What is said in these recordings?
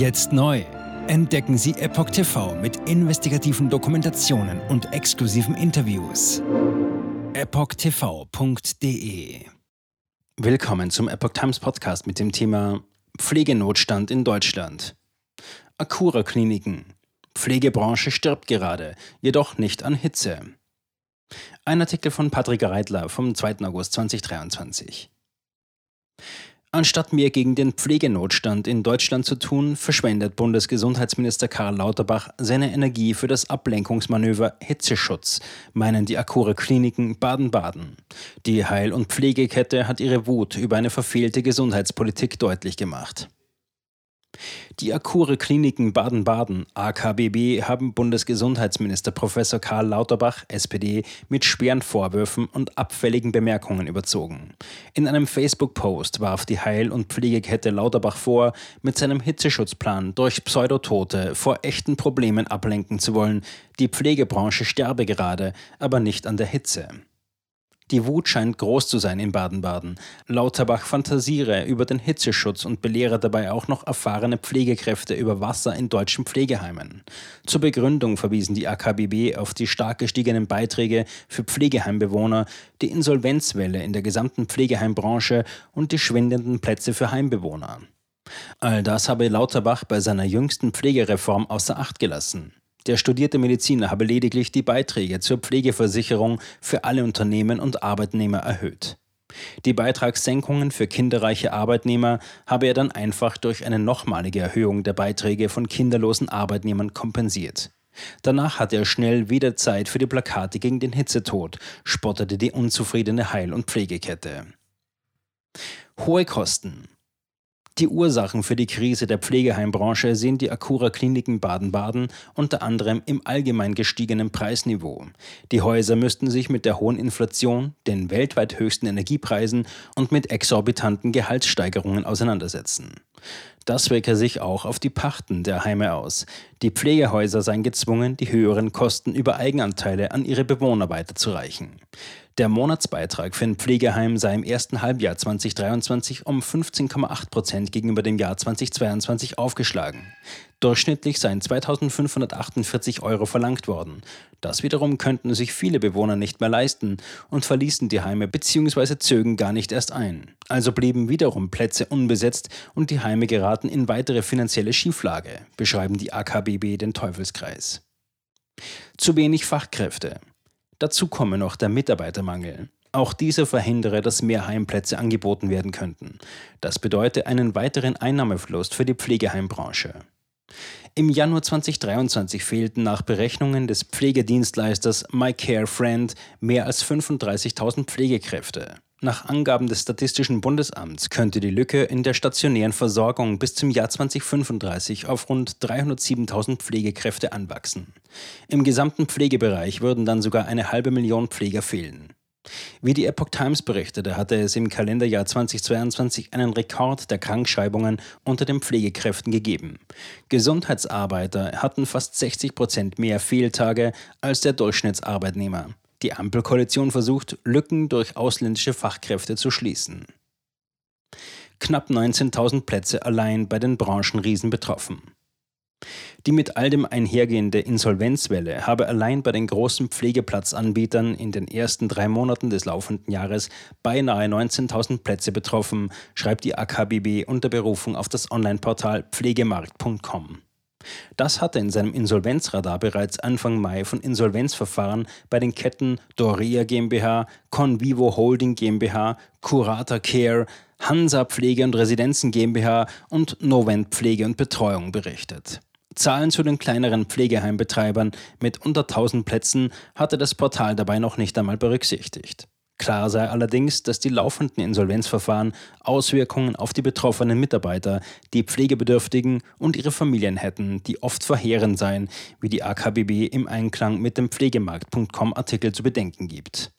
Jetzt neu. Entdecken Sie Epoch TV mit investigativen Dokumentationen und exklusiven Interviews. EpochTV.de Willkommen zum Epoch Times Podcast mit dem Thema Pflegenotstand in Deutschland. Akura Kliniken. Pflegebranche stirbt gerade, jedoch nicht an Hitze. Ein Artikel von Patrick Reitler vom 2. August 2023. Anstatt mehr gegen den Pflegenotstand in Deutschland zu tun, verschwendet Bundesgesundheitsminister Karl Lauterbach seine Energie für das Ablenkungsmanöver Hitzeschutz, meinen die Akure Kliniken Baden-Baden. Die Heil- und Pflegekette hat ihre Wut über eine verfehlte Gesundheitspolitik deutlich gemacht. Die Akure Kliniken Baden-Baden, AKBB, haben Bundesgesundheitsminister Professor Karl Lauterbach, SPD, mit schweren Vorwürfen und abfälligen Bemerkungen überzogen. In einem Facebook-Post warf die Heil- und Pflegekette Lauterbach vor, mit seinem Hitzeschutzplan durch Pseudotote vor echten Problemen ablenken zu wollen. Die Pflegebranche sterbe gerade, aber nicht an der Hitze. Die Wut scheint groß zu sein in Baden-Baden. Lauterbach fantasiere über den Hitzeschutz und belehre dabei auch noch erfahrene Pflegekräfte über Wasser in deutschen Pflegeheimen. Zur Begründung verwiesen die AKBB auf die stark gestiegenen Beiträge für Pflegeheimbewohner, die Insolvenzwelle in der gesamten Pflegeheimbranche und die schwindenden Plätze für Heimbewohner. All das habe Lauterbach bei seiner jüngsten Pflegereform außer Acht gelassen. Der studierte Mediziner habe lediglich die Beiträge zur Pflegeversicherung für alle Unternehmen und Arbeitnehmer erhöht. Die Beitragssenkungen für kinderreiche Arbeitnehmer habe er dann einfach durch eine nochmalige Erhöhung der Beiträge von kinderlosen Arbeitnehmern kompensiert. Danach hatte er schnell wieder Zeit für die Plakate gegen den Hitzetod, spottete die unzufriedene Heil- und Pflegekette. Hohe Kosten. Die Ursachen für die Krise der Pflegeheimbranche sehen die Akura Kliniken Baden-Baden unter anderem im allgemein gestiegenen Preisniveau. Die Häuser müssten sich mit der hohen Inflation, den weltweit höchsten Energiepreisen und mit exorbitanten Gehaltssteigerungen auseinandersetzen. Das wirke sich auch auf die Pachten der Heime aus. Die Pflegehäuser seien gezwungen, die höheren Kosten über Eigenanteile an ihre Bewohner weiterzureichen. Der Monatsbeitrag für ein Pflegeheim sei im ersten Halbjahr 2023 um 15,8 Prozent gegenüber dem Jahr 2022 aufgeschlagen. Durchschnittlich seien 2548 Euro verlangt worden. Das wiederum könnten sich viele Bewohner nicht mehr leisten und verließen die Heime bzw. zögen gar nicht erst ein. Also blieben wiederum Plätze unbesetzt und die Heime geraten in weitere finanzielle Schieflage, beschreiben die AKBB den Teufelskreis. Zu wenig Fachkräfte. Dazu komme noch der Mitarbeitermangel. Auch dieser verhindere, dass mehr Heimplätze angeboten werden könnten. Das bedeutet einen weiteren Einnahmeverlust für die Pflegeheimbranche. Im Januar 2023 fehlten nach Berechnungen des Pflegedienstleisters MyCareFriend mehr als 35.000 Pflegekräfte. Nach Angaben des Statistischen Bundesamts könnte die Lücke in der stationären Versorgung bis zum Jahr 2035 auf rund 307.000 Pflegekräfte anwachsen. Im gesamten Pflegebereich würden dann sogar eine halbe Million Pfleger fehlen. Wie die Epoch Times berichtete, hatte es im Kalenderjahr 2022 einen Rekord der Krankschreibungen unter den Pflegekräften gegeben. Gesundheitsarbeiter hatten fast 60 Prozent mehr Fehltage als der Durchschnittsarbeitnehmer. Die Ampelkoalition versucht, Lücken durch ausländische Fachkräfte zu schließen. Knapp 19.000 Plätze allein bei den Branchenriesen betroffen. Die mit all dem einhergehende Insolvenzwelle habe allein bei den großen Pflegeplatzanbietern in den ersten drei Monaten des laufenden Jahres beinahe 19.000 Plätze betroffen, schreibt die AKBB unter Berufung auf das Onlineportal pflegemarkt.com. Das hatte in seinem Insolvenzradar bereits Anfang Mai von Insolvenzverfahren bei den Ketten Doria GmbH, Convivo Holding GmbH, Curata Care, Hansa Pflege und Residenzen GmbH und Novent Pflege und Betreuung berichtet. Zahlen zu den kleineren Pflegeheimbetreibern mit unter 1000 Plätzen hatte das Portal dabei noch nicht einmal berücksichtigt. Klar sei allerdings, dass die laufenden Insolvenzverfahren Auswirkungen auf die betroffenen Mitarbeiter, die Pflegebedürftigen und ihre Familien hätten, die oft verheerend seien, wie die AKBB im Einklang mit dem Pflegemarkt.com Artikel zu bedenken gibt.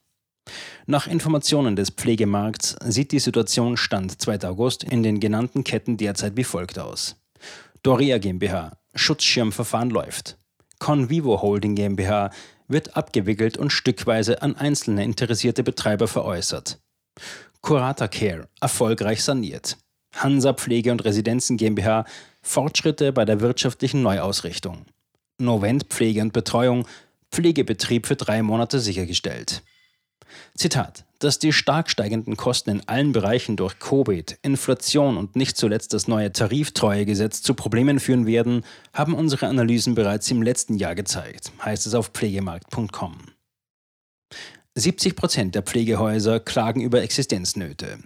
Nach Informationen des Pflegemarkts sieht die Situation Stand 2. August in den genannten Ketten derzeit wie folgt aus. Doria GmbH Schutzschirmverfahren läuft. Convivo Holding GmbH wird abgewickelt und stückweise an einzelne interessierte Betreiber veräußert. Curata Care erfolgreich saniert. Hansa Pflege und Residenzen GmbH Fortschritte bei der wirtschaftlichen Neuausrichtung. Novent Pflege und Betreuung Pflegebetrieb für drei Monate sichergestellt. Zitat dass die stark steigenden Kosten in allen Bereichen durch Covid, Inflation und nicht zuletzt das neue Tariftreuegesetz zu Problemen führen werden, haben unsere Analysen bereits im letzten Jahr gezeigt, heißt es auf pflegemarkt.com. 70 Prozent der Pflegehäuser klagen über Existenznöte.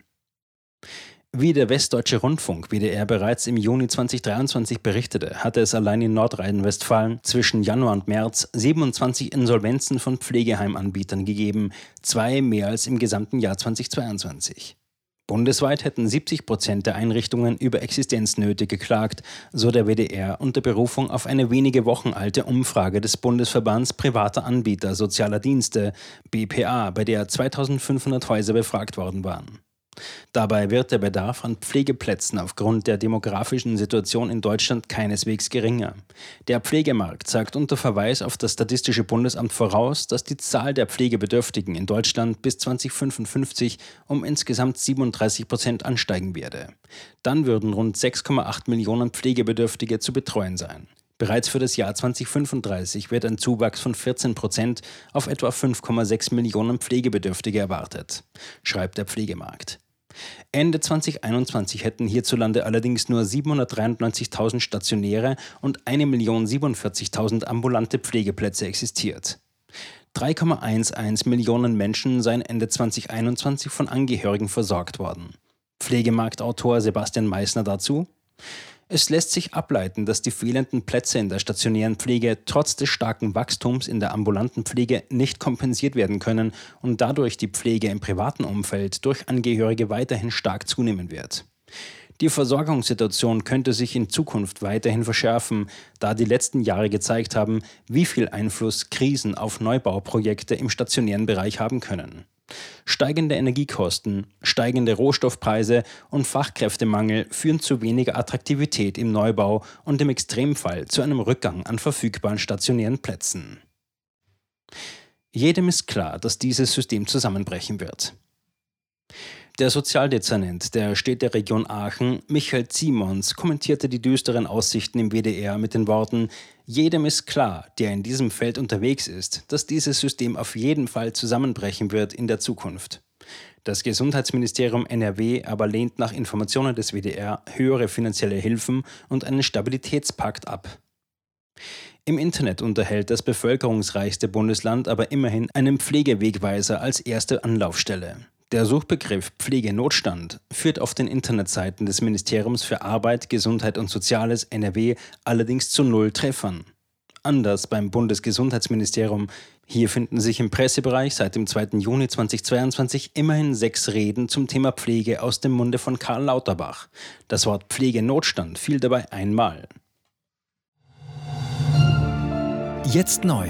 Wie der Westdeutsche Rundfunk WDR bereits im Juni 2023 berichtete, hatte es allein in Nordrhein-Westfalen zwischen Januar und März 27 Insolvenzen von Pflegeheimanbietern gegeben, zwei mehr als im gesamten Jahr 2022. Bundesweit hätten 70 Prozent der Einrichtungen über Existenznöte geklagt, so der WDR unter Berufung auf eine wenige Wochen alte Umfrage des Bundesverbands privater Anbieter sozialer Dienste, BPA, bei der 2500 Häuser befragt worden waren. Dabei wird der Bedarf an Pflegeplätzen aufgrund der demografischen Situation in Deutschland keineswegs geringer. Der Pflegemarkt sagt unter Verweis auf das Statistische Bundesamt voraus, dass die Zahl der Pflegebedürftigen in Deutschland bis 2055 um insgesamt 37 Prozent ansteigen werde. Dann würden rund 6,8 Millionen Pflegebedürftige zu betreuen sein. Bereits für das Jahr 2035 wird ein Zuwachs von 14 Prozent auf etwa 5,6 Millionen Pflegebedürftige erwartet, schreibt der Pflegemarkt. Ende 2021 hätten hierzulande allerdings nur 793.000 stationäre und 1.047.000 ambulante Pflegeplätze existiert. 3,11 Millionen Menschen seien Ende 2021 von Angehörigen versorgt worden. Pflegemarktautor Sebastian Meissner dazu. Es lässt sich ableiten, dass die fehlenden Plätze in der stationären Pflege trotz des starken Wachstums in der ambulanten Pflege nicht kompensiert werden können und dadurch die Pflege im privaten Umfeld durch Angehörige weiterhin stark zunehmen wird. Die Versorgungssituation könnte sich in Zukunft weiterhin verschärfen, da die letzten Jahre gezeigt haben, wie viel Einfluss Krisen auf Neubauprojekte im stationären Bereich haben können. Steigende Energiekosten, steigende Rohstoffpreise und Fachkräftemangel führen zu weniger Attraktivität im Neubau und im Extremfall zu einem Rückgang an verfügbaren stationären Plätzen. Jedem ist klar, dass dieses System zusammenbrechen wird. Der Sozialdezernent der Städteregion Aachen, Michael Simons, kommentierte die düsteren Aussichten im WDR mit den Worten: Jedem ist klar, der in diesem Feld unterwegs ist, dass dieses System auf jeden Fall zusammenbrechen wird in der Zukunft. Das Gesundheitsministerium NRW aber lehnt nach Informationen des WDR höhere finanzielle Hilfen und einen Stabilitätspakt ab. Im Internet unterhält das bevölkerungsreichste Bundesland aber immerhin einen Pflegewegweiser als erste Anlaufstelle. Der Suchbegriff Pflegenotstand führt auf den Internetseiten des Ministeriums für Arbeit, Gesundheit und Soziales NRW allerdings zu null Treffern. Anders beim Bundesgesundheitsministerium. Hier finden sich im Pressebereich seit dem 2. Juni 2022 immerhin sechs Reden zum Thema Pflege aus dem Munde von Karl Lauterbach. Das Wort Pflegenotstand fiel dabei einmal. Jetzt neu